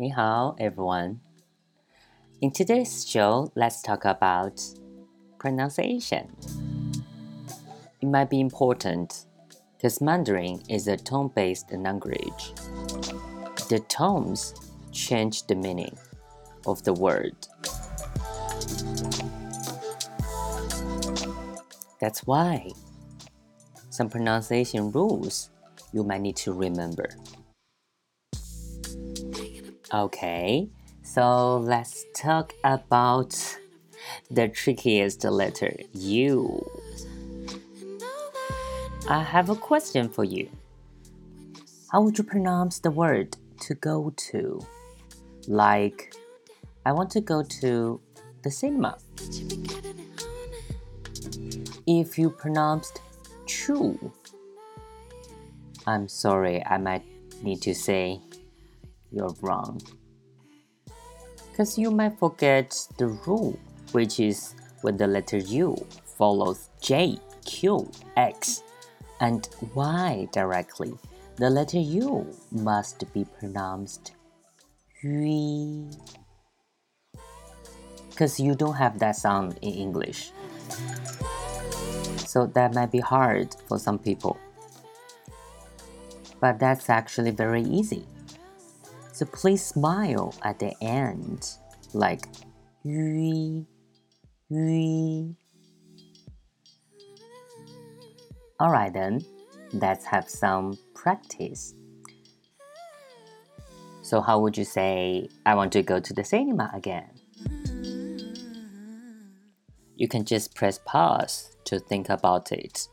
你好, everyone. In today's show, let's talk about pronunciation. It might be important because Mandarin is a tone based language. The tones change the meaning of the word. That's why some pronunciation rules you might need to remember. Okay, so let's talk about the trickiest letter U. I have a question for you. How would you pronounce the word to go to? Like, I want to go to the cinema. If you pronounced chew, I'm sorry, I might need to say you're wrong. Because you might forget the rule, which is when the letter U follows J, Q, X, and Y directly, the letter U must be pronounced Yui. Because you don't have that sound in English. So that might be hard for some people. But that's actually very easy. So please smile at the end, like Yui, Yui. Alright then, let's have some practice. So, how would you say, I want to go to the cinema again? You can just press pause to think about it.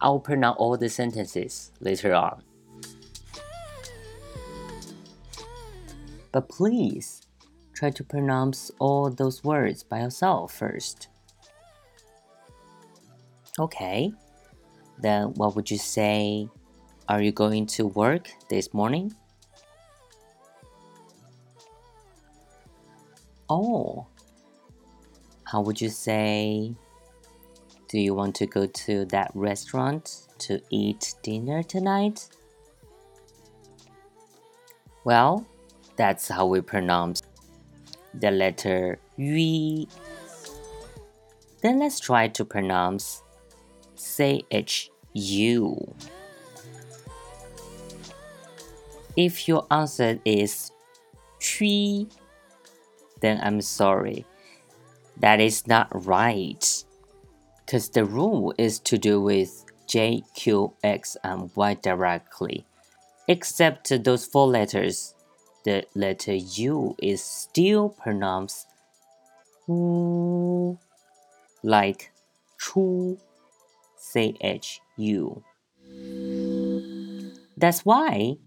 I will pronounce all the sentences later on. But please try to pronounce all those words by yourself first. Okay, then what would you say? Are you going to work this morning? Oh, how would you say? Do you want to go to that restaurant to eat dinner tonight? Well, that's how we pronounce the letter Y. Then let's try to pronounce CHU. If your answer is Chui, then I'm sorry. That is not right. Because the rule is to do with J, Q, X, and Y directly. Except those four letters, the letter U is still pronounced U, like Chu, C-H-U. That's why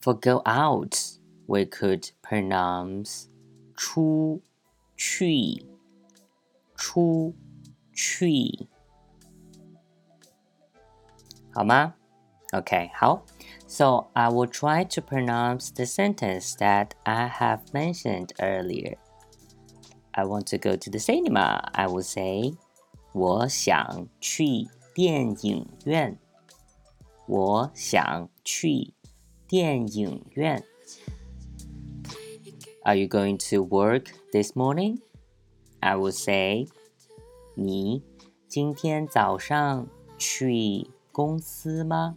for go out, we could pronounce Chu, Chui, Chu, Chui. 好吗？Okay, 好。 So I will try to pronounce the sentence that I have mentioned earlier. I want to go to the cinema. I will say, 我想去电影院。我想去电影院。Are you going to work this morning? I will say, 你今天早上去公司吗？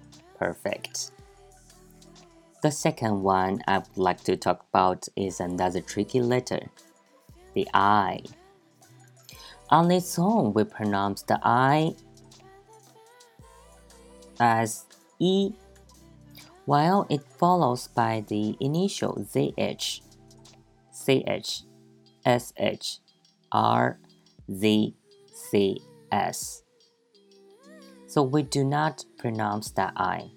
perfect. The second one I would like to talk about is another tricky letter, the I. On its own, we pronounce the I as E, while it follows by the initial ZH, CH, SH, R, Z, C, S. So we do not pronounce that I.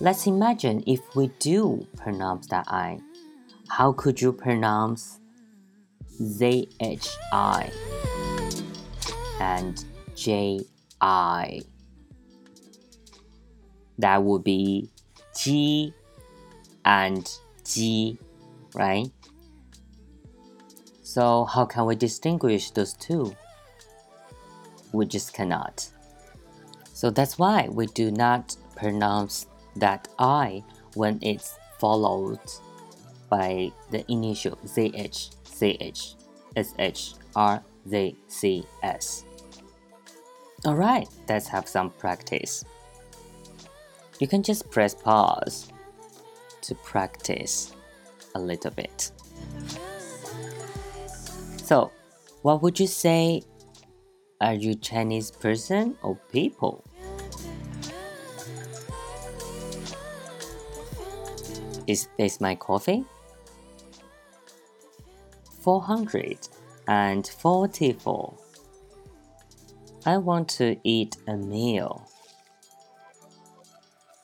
let's imagine if we do pronounce that I. How could you pronounce ZHI and JI? That would be G and G, right? So, how can we distinguish those two? We just cannot. So, that's why we do not pronounce that I when it's followed by the initial ZH, CH, SH, R, Z, C, S. Alright, let's have some practice. You can just press pause to practice a little bit. So, what would you say? Are you Chinese person or people? Is this my coffee? 444. I want to eat a meal.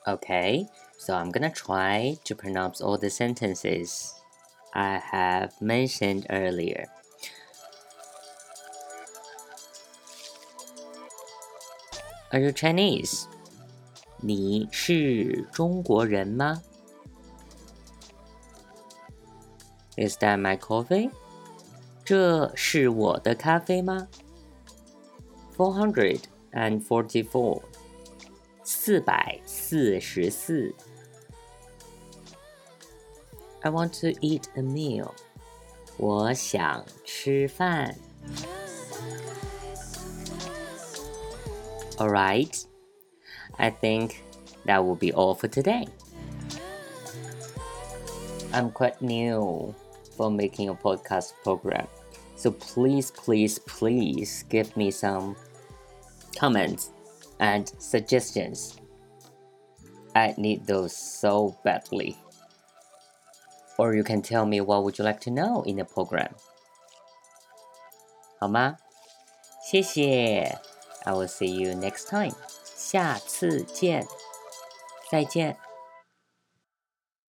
Okay, so I'm gonna try to pronounce all the sentences I have mentioned earlier. Are you Chinese? 你是中国人吗 ？Is that my coffee? 这是我的咖啡吗？Four hundred and forty-four. 四百四十四。I want to eat a meal. 我想吃饭。Alright, I think that will be all for today. I'm quite new for making a podcast program, so please, please, please give me some comments and suggestions. I need those so badly. Or you can tell me what would you like to know in the program. 好吗？谢谢。I will see you next time. 下次见。再见。